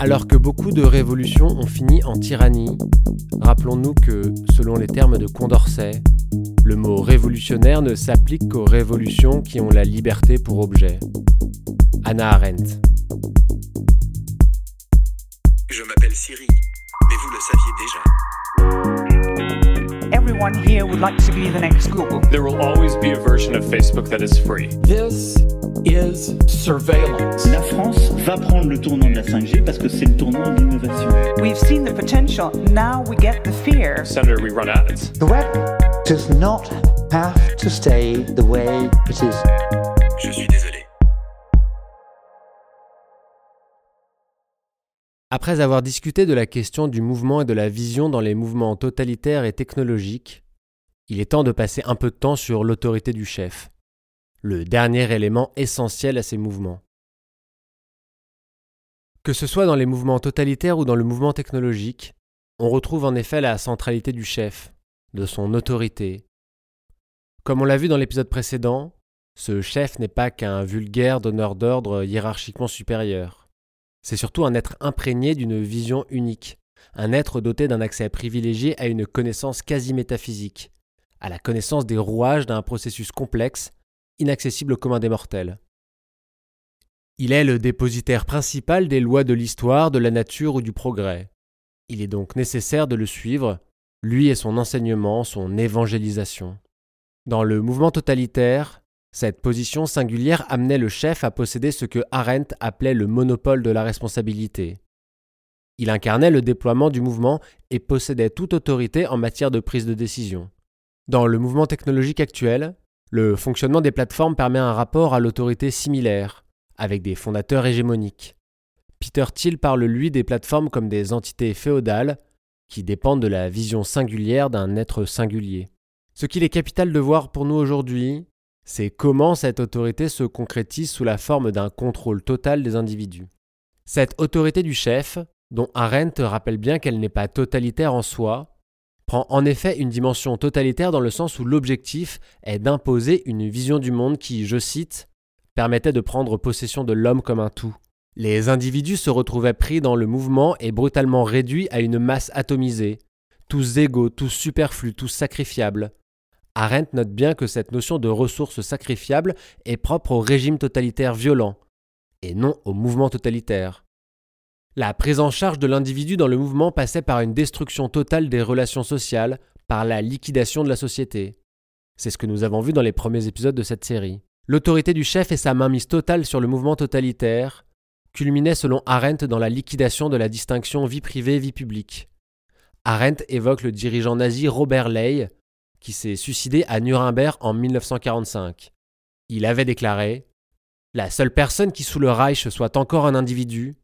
Alors que beaucoup de révolutions ont fini en tyrannie, rappelons-nous que, selon les termes de Condorcet, le mot révolutionnaire ne s'applique qu'aux révolutions qui ont la liberté pour objet. Anna Arendt. Je m'appelle Siri, mais vous le saviez déjà. Everyone here would like to be the next Google. There will always be a version of Facebook that is free. This is surveillance. La France va prendre le tournant de la 5G parce que c'est le tournant de l'innovation. We've seen the potential, now we get the fear. Senator, we run ads. The web does not have to stay the way it is. Je suis désolé. Après avoir discuté de la question du mouvement et de la vision dans les mouvements totalitaires et technologiques, il est temps de passer un peu de temps sur l'autorité du chef, le dernier élément essentiel à ces mouvements. Que ce soit dans les mouvements totalitaires ou dans le mouvement technologique, on retrouve en effet la centralité du chef, de son autorité. Comme on l'a vu dans l'épisode précédent, ce chef n'est pas qu'un vulgaire donneur d'ordre hiérarchiquement supérieur. C'est surtout un être imprégné d'une vision unique, un être doté d'un accès privilégié à une connaissance quasi métaphysique, à la connaissance des rouages d'un processus complexe, inaccessible au commun des mortels. Il est le dépositaire principal des lois de l'histoire, de la nature ou du progrès. Il est donc nécessaire de le suivre, lui et son enseignement, son évangélisation. Dans le mouvement totalitaire, cette position singulière amenait le chef à posséder ce que Arendt appelait le monopole de la responsabilité. Il incarnait le déploiement du mouvement et possédait toute autorité en matière de prise de décision. Dans le mouvement technologique actuel, le fonctionnement des plateformes permet un rapport à l'autorité similaire, avec des fondateurs hégémoniques. Peter Thiel parle lui des plateformes comme des entités féodales qui dépendent de la vision singulière d'un être singulier. Ce qu'il est capital de voir pour nous aujourd'hui, c'est comment cette autorité se concrétise sous la forme d'un contrôle total des individus. Cette autorité du chef, dont Arendt rappelle bien qu'elle n'est pas totalitaire en soi, prend en effet une dimension totalitaire dans le sens où l'objectif est d'imposer une vision du monde qui, je cite, permettait de prendre possession de l'homme comme un tout. Les individus se retrouvaient pris dans le mouvement et brutalement réduits à une masse atomisée, tous égaux, tous superflus, tous sacrifiables, Arendt note bien que cette notion de ressources sacrifiables est propre au régime totalitaire violent, et non au mouvement totalitaire. La prise en charge de l'individu dans le mouvement passait par une destruction totale des relations sociales, par la liquidation de la société. C'est ce que nous avons vu dans les premiers épisodes de cette série. L'autorité du chef et sa mainmise totale sur le mouvement totalitaire culminaient selon Arendt dans la liquidation de la distinction vie privée-vie publique. Arendt évoque le dirigeant nazi Robert Ley, qui s'est suicidé à Nuremberg en 1945. Il avait déclaré La seule personne qui sous le Reich soit encore un individu,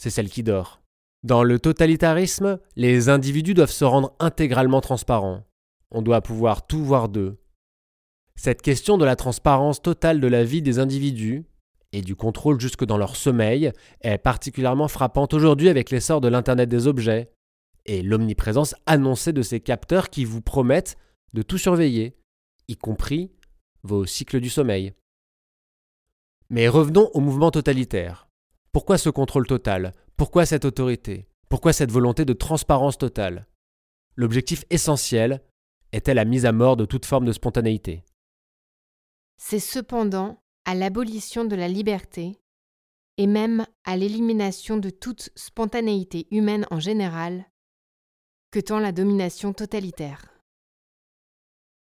c'est celle qui dort. Dans le totalitarisme, les individus doivent se rendre intégralement transparents. On doit pouvoir tout voir d'eux. Cette question de la transparence totale de la vie des individus, et du contrôle jusque dans leur sommeil, est particulièrement frappante aujourd'hui avec l'essor de l'Internet des objets, et l'omniprésence annoncée de ces capteurs qui vous promettent de tout surveiller, y compris vos cycles du sommeil. Mais revenons au mouvement totalitaire. Pourquoi ce contrôle total? Pourquoi cette autorité? Pourquoi cette volonté de transparence totale? L'objectif essentiel était la mise à mort de toute forme de spontanéité. C'est cependant à l'abolition de la liberté et même à l'élimination de toute spontanéité humaine en général que tend la domination totalitaire.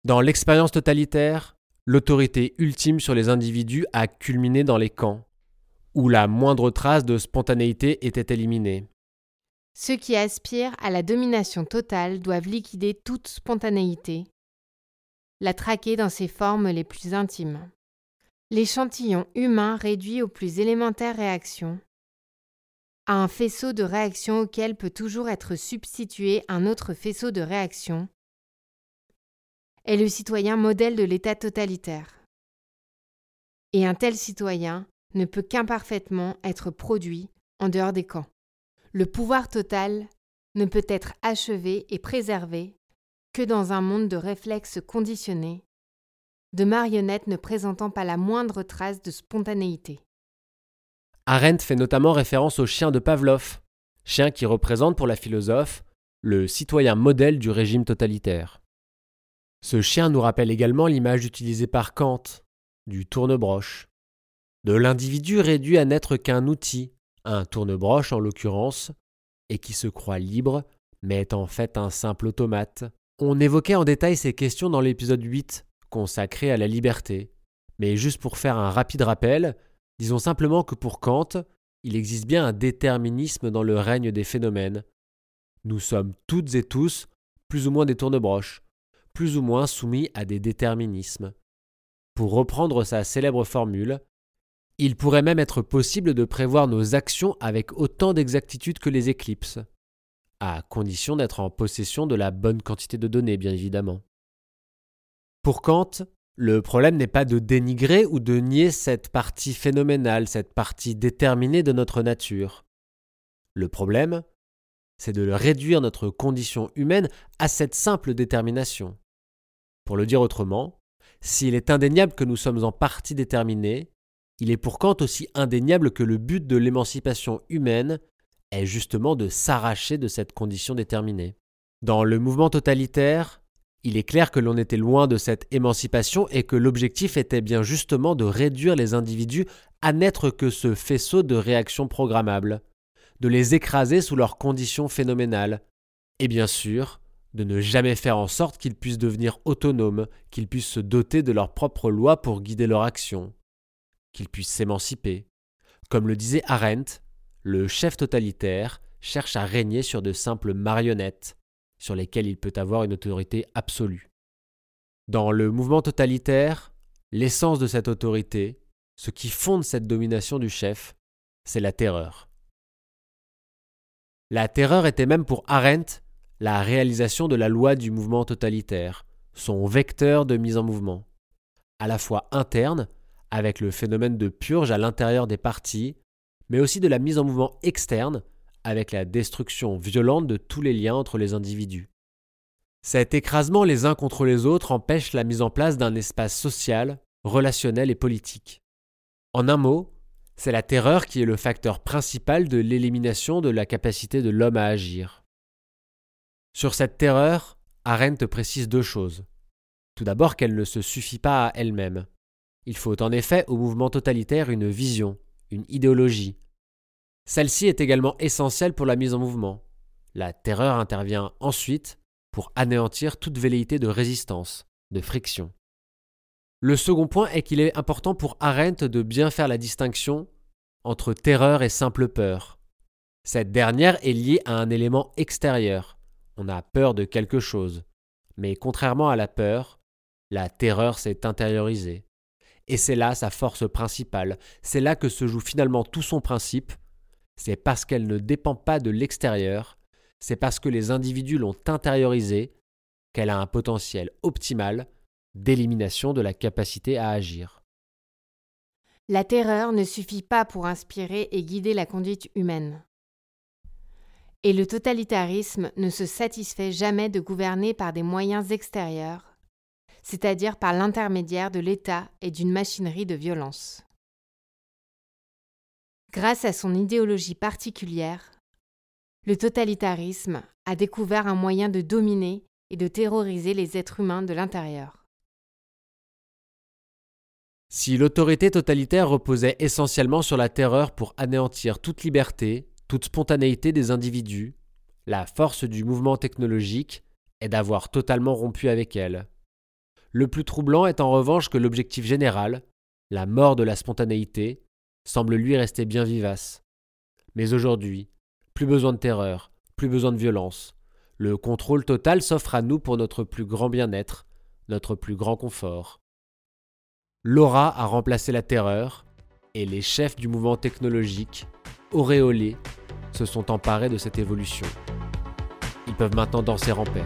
Dans l'expérience totalitaire, l'autorité ultime sur les individus a culminé dans les camps, où la moindre trace de spontanéité était éliminée. Ceux qui aspirent à la domination totale doivent liquider toute spontanéité, la traquer dans ses formes les plus intimes. L'échantillon humain réduit aux plus élémentaires réactions, à un faisceau de réactions auquel peut toujours être substitué un autre faisceau de réactions, est le citoyen modèle de l'État totalitaire. Et un tel citoyen ne peut qu'imparfaitement être produit en dehors des camps. Le pouvoir total ne peut être achevé et préservé que dans un monde de réflexes conditionnés, de marionnettes ne présentant pas la moindre trace de spontanéité. Arendt fait notamment référence au chien de Pavlov, chien qui représente pour la philosophe le citoyen modèle du régime totalitaire. Ce chien nous rappelle également l'image utilisée par Kant du tournebroche, de l'individu réduit à n'être qu'un outil, un tournebroche en l'occurrence, et qui se croit libre, mais est en fait un simple automate. On évoquait en détail ces questions dans l'épisode 8, consacré à la liberté. Mais juste pour faire un rapide rappel, disons simplement que pour Kant, il existe bien un déterminisme dans le règne des phénomènes. Nous sommes toutes et tous plus ou moins des tournebroches, plus ou moins soumis à des déterminismes. Pour reprendre sa célèbre formule, il pourrait même être possible de prévoir nos actions avec autant d'exactitude que les éclipses, à condition d'être en possession de la bonne quantité de données, bien évidemment. Pour Kant, le problème n'est pas de dénigrer ou de nier cette partie phénoménale, cette partie déterminée de notre nature. Le problème, c'est de réduire notre condition humaine à cette simple détermination. Pour le dire autrement, s'il est indéniable que nous sommes en partie déterminés, il est pour Kant aussi indéniable que le but de l'émancipation humaine est justement de s'arracher de cette condition déterminée. Dans le mouvement totalitaire, il est clair que l'on était loin de cette émancipation et que l'objectif était bien justement de réduire les individus à n'être que ce faisceau de réactions programmables, de les écraser sous leurs conditions phénoménales, et bien sûr, de ne jamais faire en sorte qu'ils puissent devenir autonomes, qu'ils puissent se doter de leurs propres lois pour guider leur action qu'il puisse s'émanciper. Comme le disait Arendt, le chef totalitaire cherche à régner sur de simples marionnettes sur lesquelles il peut avoir une autorité absolue. Dans le mouvement totalitaire, l'essence de cette autorité, ce qui fonde cette domination du chef, c'est la terreur. La terreur était même pour Arendt la réalisation de la loi du mouvement totalitaire, son vecteur de mise en mouvement, à la fois interne avec le phénomène de purge à l'intérieur des partis, mais aussi de la mise en mouvement externe, avec la destruction violente de tous les liens entre les individus. Cet écrasement les uns contre les autres empêche la mise en place d'un espace social, relationnel et politique. En un mot, c'est la terreur qui est le facteur principal de l'élimination de la capacité de l'homme à agir. Sur cette terreur, Arendt précise deux choses. Tout d'abord qu'elle ne se suffit pas à elle-même. Il faut en effet au mouvement totalitaire une vision, une idéologie. Celle-ci est également essentielle pour la mise en mouvement. La terreur intervient ensuite pour anéantir toute velléité de résistance, de friction. Le second point est qu'il est important pour Arendt de bien faire la distinction entre terreur et simple peur. Cette dernière est liée à un élément extérieur. On a peur de quelque chose. Mais contrairement à la peur, la terreur s'est intériorisée. Et c'est là sa force principale, c'est là que se joue finalement tout son principe, c'est parce qu'elle ne dépend pas de l'extérieur, c'est parce que les individus l'ont intériorisée qu'elle a un potentiel optimal d'élimination de la capacité à agir. La terreur ne suffit pas pour inspirer et guider la conduite humaine. Et le totalitarisme ne se satisfait jamais de gouverner par des moyens extérieurs, c'est-à-dire par l'intermédiaire de l'État et d'une machinerie de violence. Grâce à son idéologie particulière, le totalitarisme a découvert un moyen de dominer et de terroriser les êtres humains de l'intérieur. Si l'autorité totalitaire reposait essentiellement sur la terreur pour anéantir toute liberté, toute spontanéité des individus, la force du mouvement technologique est d'avoir totalement rompu avec elle. Le plus troublant est en revanche que l'objectif général, la mort de la spontanéité, semble lui rester bien vivace. Mais aujourd'hui, plus besoin de terreur, plus besoin de violence. Le contrôle total s'offre à nous pour notre plus grand bien-être, notre plus grand confort. L'aura a remplacé la terreur, et les chefs du mouvement technologique, auréolés, se sont emparés de cette évolution. Ils peuvent maintenant danser en paix.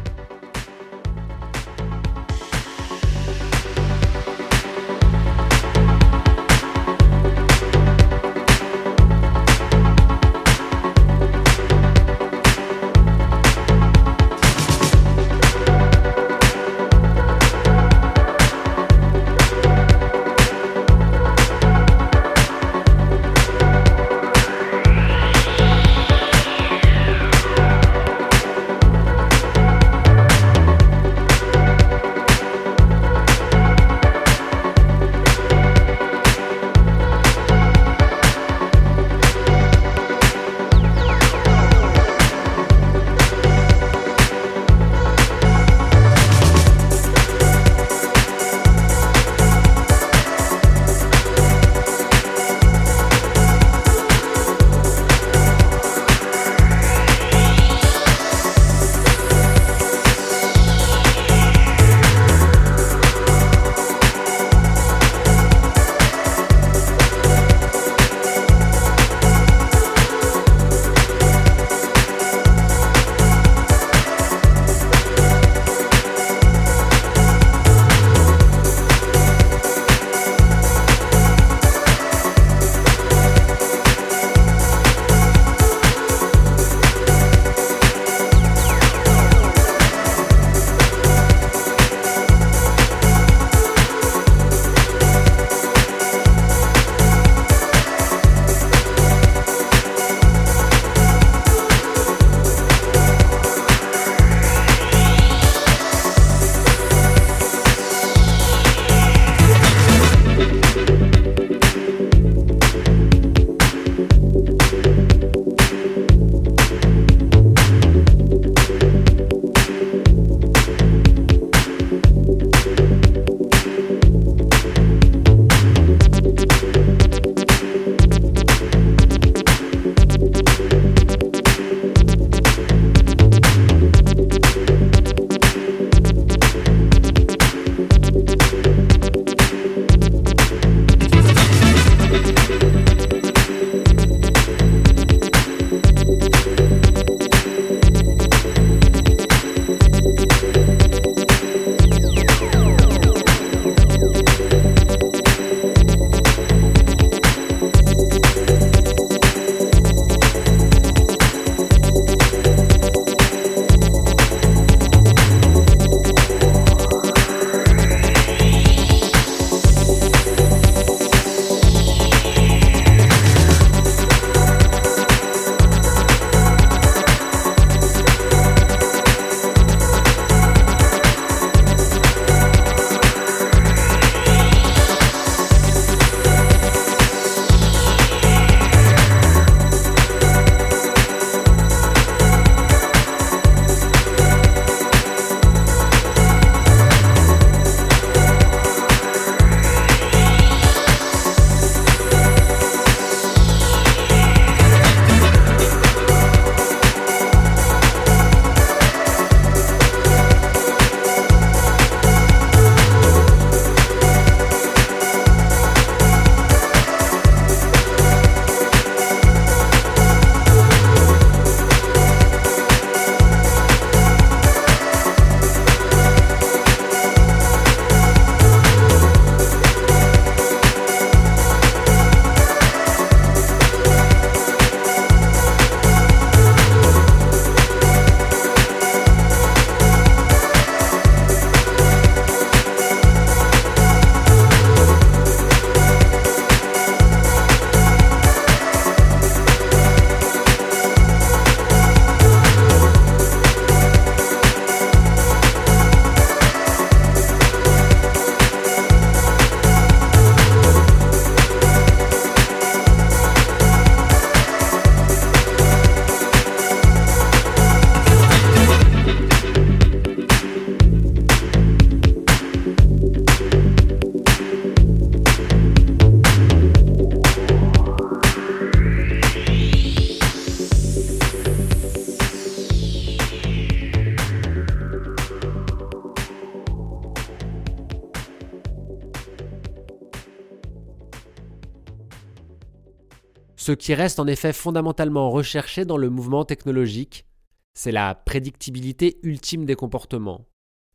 Ce qui reste en effet fondamentalement recherché dans le mouvement technologique, c'est la prédictibilité ultime des comportements.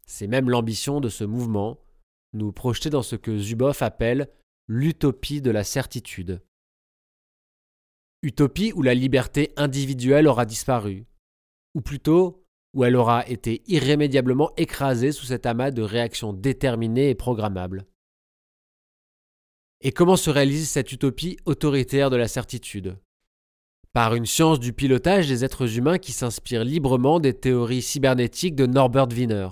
C'est même l'ambition de ce mouvement, nous projeter dans ce que Zuboff appelle l'utopie de la certitude. Utopie où la liberté individuelle aura disparu, ou plutôt où elle aura été irrémédiablement écrasée sous cet amas de réactions déterminées et programmables. Et comment se réalise cette utopie autoritaire de la certitude? Par une science du pilotage des êtres humains qui s'inspire librement des théories cybernétiques de Norbert Wiener,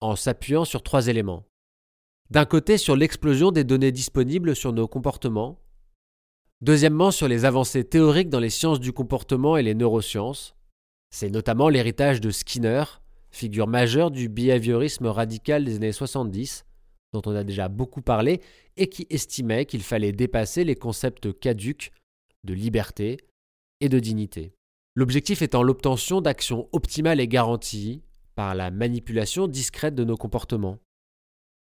en s'appuyant sur trois éléments. D'un côté sur l'explosion des données disponibles sur nos comportements, deuxièmement sur les avancées théoriques dans les sciences du comportement et les neurosciences, c'est notamment l'héritage de Skinner, figure majeure du behaviorisme radical des années 70, dont on a déjà beaucoup parlé, et qui estimait qu'il fallait dépasser les concepts caduques de liberté et de dignité. L'objectif étant l'obtention d'actions optimales et garanties par la manipulation discrète de nos comportements.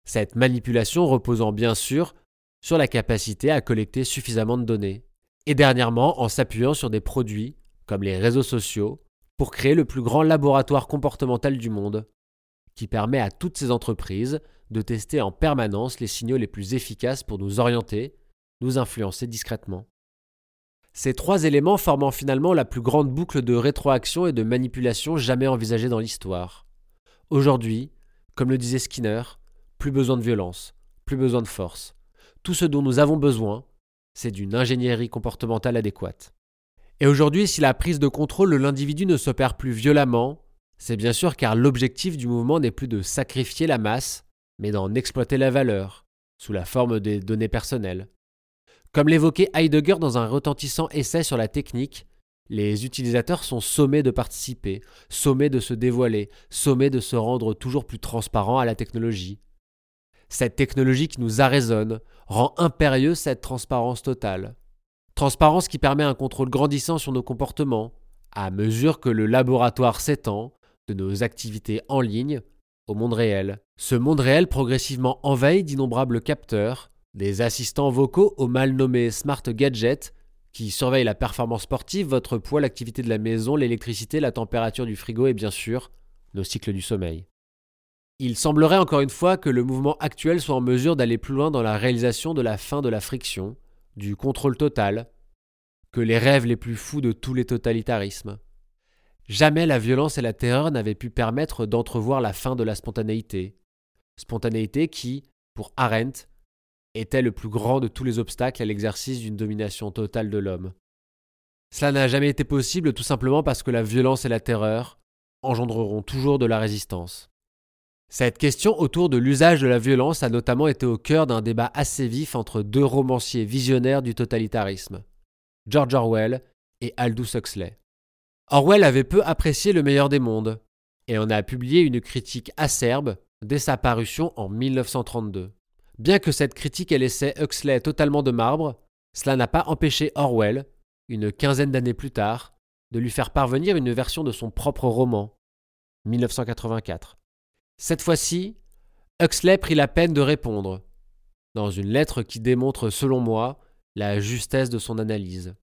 Cette manipulation reposant bien sûr sur la capacité à collecter suffisamment de données, et dernièrement en s'appuyant sur des produits comme les réseaux sociaux pour créer le plus grand laboratoire comportemental du monde, qui permet à toutes ces entreprises de tester en permanence les signaux les plus efficaces pour nous orienter, nous influencer discrètement. Ces trois éléments formant finalement la plus grande boucle de rétroaction et de manipulation jamais envisagée dans l'histoire. Aujourd'hui, comme le disait Skinner, plus besoin de violence, plus besoin de force. Tout ce dont nous avons besoin, c'est d'une ingénierie comportementale adéquate. Et aujourd'hui, si la prise de contrôle de l'individu ne s'opère plus violemment, c'est bien sûr car l'objectif du mouvement n'est plus de sacrifier la masse, mais d'en exploiter la valeur, sous la forme des données personnelles. Comme l'évoquait Heidegger dans un retentissant essai sur la technique, les utilisateurs sont sommés de participer, sommés de se dévoiler, sommés de se rendre toujours plus transparents à la technologie. Cette technologie qui nous arraisonne rend impérieuse cette transparence totale. Transparence qui permet un contrôle grandissant sur nos comportements, à mesure que le laboratoire s'étend de nos activités en ligne au monde réel. Ce monde réel progressivement envahi d'innombrables capteurs, des assistants vocaux aux mal nommés smart gadgets qui surveillent la performance sportive, votre poids, l'activité de la maison, l'électricité, la température du frigo et bien sûr nos cycles du sommeil. Il semblerait encore une fois que le mouvement actuel soit en mesure d'aller plus loin dans la réalisation de la fin de la friction, du contrôle total, que les rêves les plus fous de tous les totalitarismes. Jamais la violence et la terreur n'avaient pu permettre d'entrevoir la fin de la spontanéité. Spontanéité qui, pour Arendt, était le plus grand de tous les obstacles à l'exercice d'une domination totale de l'homme. Cela n'a jamais été possible tout simplement parce que la violence et la terreur engendreront toujours de la résistance. Cette question autour de l'usage de la violence a notamment été au cœur d'un débat assez vif entre deux romanciers visionnaires du totalitarisme, George Orwell et Aldous Huxley. Orwell avait peu apprécié le meilleur des mondes, et en a publié une critique acerbe dès sa parution en 1932. Bien que cette critique ait laissé Huxley totalement de marbre, cela n'a pas empêché Orwell, une quinzaine d'années plus tard, de lui faire parvenir une version de son propre roman, 1984. Cette fois-ci, Huxley prit la peine de répondre, dans une lettre qui démontre, selon moi, la justesse de son analyse.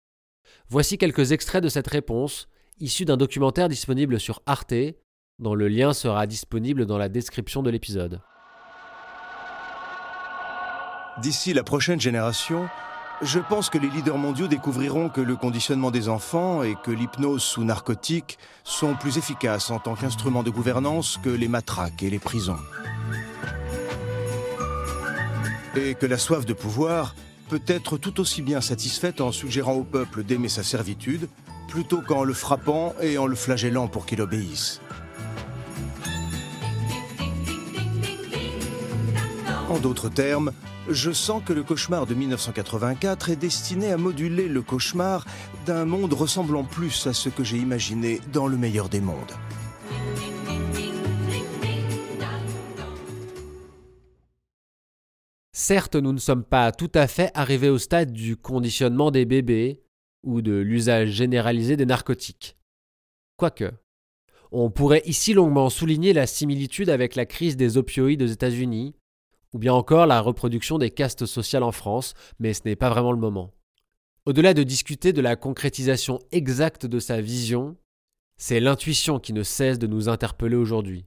Voici quelques extraits de cette réponse, issus d'un documentaire disponible sur Arte, dont le lien sera disponible dans la description de l'épisode. D'ici la prochaine génération, je pense que les leaders mondiaux découvriront que le conditionnement des enfants et que l'hypnose sous narcotique sont plus efficaces en tant qu'instrument de gouvernance que les matraques et les prisons. Et que la soif de pouvoir peut être tout aussi bien satisfaite en suggérant au peuple d'aimer sa servitude plutôt qu'en le frappant et en le flagellant pour qu'il obéisse. En d'autres termes, je sens que le cauchemar de 1984 est destiné à moduler le cauchemar d'un monde ressemblant plus à ce que j'ai imaginé dans le meilleur des mondes. Certes, nous ne sommes pas tout à fait arrivés au stade du conditionnement des bébés ou de l'usage généralisé des narcotiques. Quoique, on pourrait ici longuement souligner la similitude avec la crise des opioïdes aux États-Unis, ou bien encore la reproduction des castes sociales en France, mais ce n'est pas vraiment le moment. Au-delà de discuter de la concrétisation exacte de sa vision, c'est l'intuition qui ne cesse de nous interpeller aujourd'hui.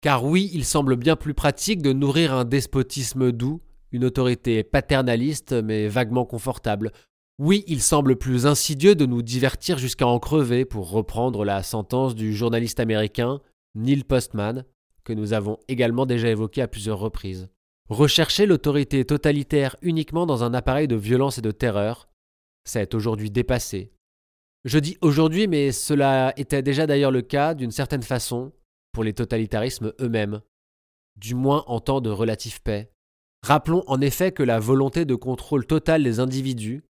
Car oui, il semble bien plus pratique de nourrir un despotisme doux, une autorité paternaliste mais vaguement confortable. Oui, il semble plus insidieux de nous divertir jusqu'à en crever, pour reprendre la sentence du journaliste américain Neil Postman, que nous avons également déjà évoqué à plusieurs reprises. Rechercher l'autorité totalitaire uniquement dans un appareil de violence et de terreur, c'est aujourd'hui dépassé. Je dis aujourd'hui, mais cela était déjà d'ailleurs le cas d'une certaine façon pour les totalitarismes eux-mêmes, du moins en temps de relative paix. Rappelons en effet que la volonté de contrôle total des individus,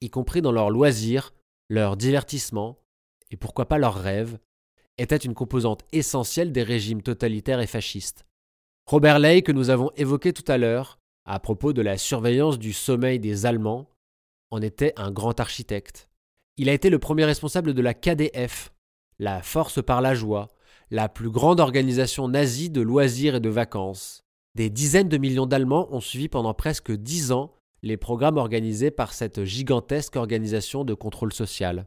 y compris dans leurs loisirs, leurs divertissements, et pourquoi pas leurs rêves, était une composante essentielle des régimes totalitaires et fascistes. Robert Ley, que nous avons évoqué tout à l'heure, à propos de la surveillance du sommeil des Allemands, en était un grand architecte. Il a été le premier responsable de la KDF, la Force par la joie, la plus grande organisation nazie de loisirs et de vacances. Des dizaines de millions d'Allemands ont suivi pendant presque dix ans les programmes organisés par cette gigantesque organisation de contrôle social.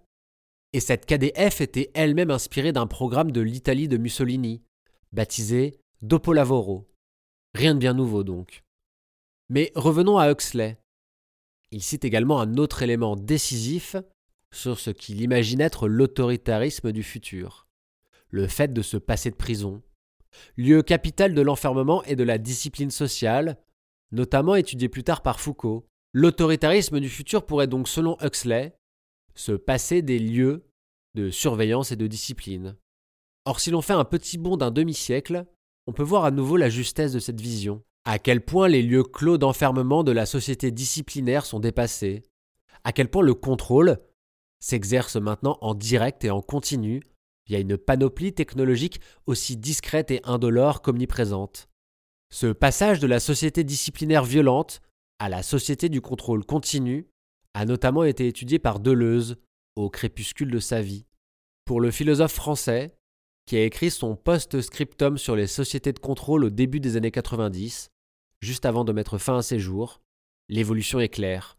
Et cette KDF était elle-même inspirée d'un programme de l'Italie de Mussolini, baptisé Dopolavoro. Rien de bien nouveau donc. Mais revenons à Huxley. Il cite également un autre élément décisif sur ce qu'il imagine être l'autoritarisme du futur le fait de se passer de prison, lieu capital de l'enfermement et de la discipline sociale, notamment étudié plus tard par Foucault. L'autoritarisme du futur pourrait donc, selon Huxley, se passer des lieux de surveillance et de discipline. Or, si l'on fait un petit bond d'un demi-siècle, on peut voir à nouveau la justesse de cette vision, à quel point les lieux clos d'enfermement de la société disciplinaire sont dépassés, à quel point le contrôle s'exerce maintenant en direct et en continu il y a une panoplie technologique aussi discrète et indolore qu'omniprésente. Ce passage de la société disciplinaire violente à la société du contrôle continu a notamment été étudié par Deleuze au crépuscule de sa vie. Pour le philosophe français, qui a écrit son post-scriptum sur les sociétés de contrôle au début des années 90, juste avant de mettre fin à ses jours, l'évolution est claire.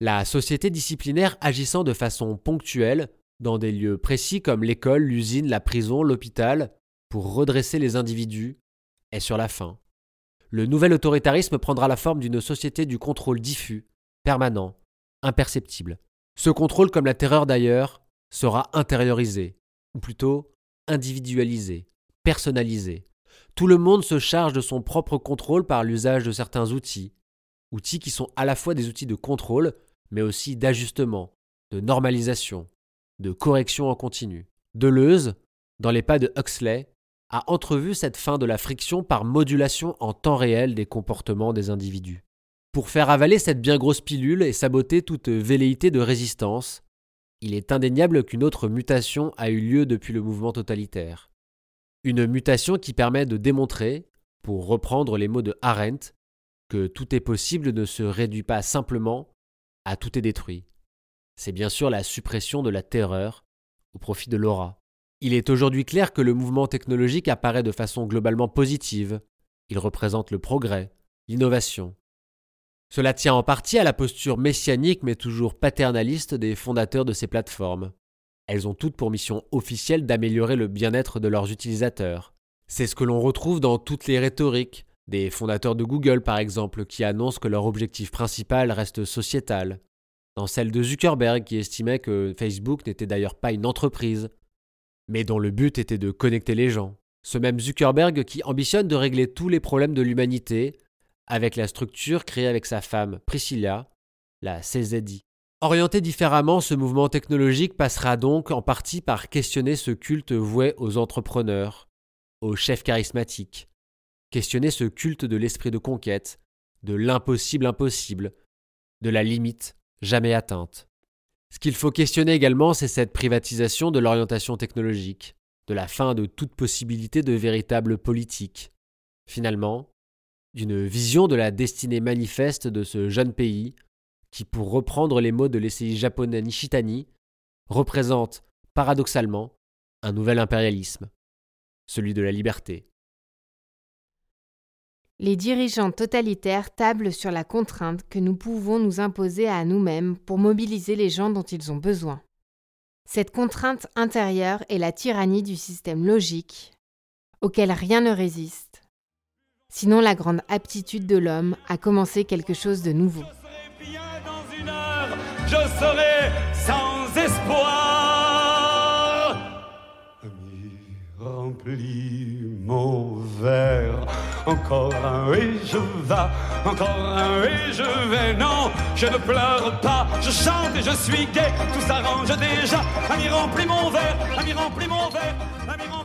La société disciplinaire agissant de façon ponctuelle dans des lieux précis comme l'école, l'usine, la prison, l'hôpital, pour redresser les individus, est sur la fin. Le nouvel autoritarisme prendra la forme d'une société du contrôle diffus, permanent, imperceptible. Ce contrôle, comme la terreur d'ailleurs, sera intériorisé, ou plutôt individualisé, personnalisé. Tout le monde se charge de son propre contrôle par l'usage de certains outils, outils qui sont à la fois des outils de contrôle, mais aussi d'ajustement, de normalisation, de correction en continu. Deleuze, dans les pas de Huxley, a entrevu cette fin de la friction par modulation en temps réel des comportements des individus. Pour faire avaler cette bien grosse pilule et saboter toute velléité de résistance, il est indéniable qu'une autre mutation a eu lieu depuis le mouvement totalitaire. Une mutation qui permet de démontrer, pour reprendre les mots de Arendt, que tout est possible ne se réduit pas simplement à tout est détruit c'est bien sûr la suppression de la terreur au profit de l'aura. Il est aujourd'hui clair que le mouvement technologique apparaît de façon globalement positive. Il représente le progrès, l'innovation. Cela tient en partie à la posture messianique mais toujours paternaliste des fondateurs de ces plateformes. Elles ont toutes pour mission officielle d'améliorer le bien-être de leurs utilisateurs. C'est ce que l'on retrouve dans toutes les rhétoriques, des fondateurs de Google par exemple, qui annoncent que leur objectif principal reste sociétal, dans celle de Zuckerberg qui estimait que Facebook n'était d'ailleurs pas une entreprise, mais dont le but était de connecter les gens. Ce même Zuckerberg qui ambitionne de régler tous les problèmes de l'humanité avec la structure créée avec sa femme Priscilla, la CZI. Orienté différemment, ce mouvement technologique passera donc en partie par questionner ce culte voué aux entrepreneurs, aux chefs charismatiques, questionner ce culte de l'esprit de conquête, de l'impossible impossible, de la limite jamais atteinte. Ce qu'il faut questionner également, c'est cette privatisation de l'orientation technologique, de la fin de toute possibilité de véritable politique. Finalement, d'une vision de la destinée manifeste de ce jeune pays, qui, pour reprendre les mots de l'essayiste japonais Nishitani, représente, paradoxalement, un nouvel impérialisme, celui de la liberté. Les dirigeants totalitaires tablent sur la contrainte que nous pouvons nous imposer à nous-mêmes pour mobiliser les gens dont ils ont besoin. Cette contrainte intérieure est la tyrannie du système logique, auquel rien ne résiste, sinon la grande aptitude de l'homme à commencer quelque chose de nouveau. je serai sans espoir. Remplis mon verre. Encore un et je vais, encore un et je vais. Non, je ne pleure pas, je chante et je suis gai. Tout s'arrange déjà. Ami, remplis mon verre, ami, remplis mon verre, ami, remplis mon verre.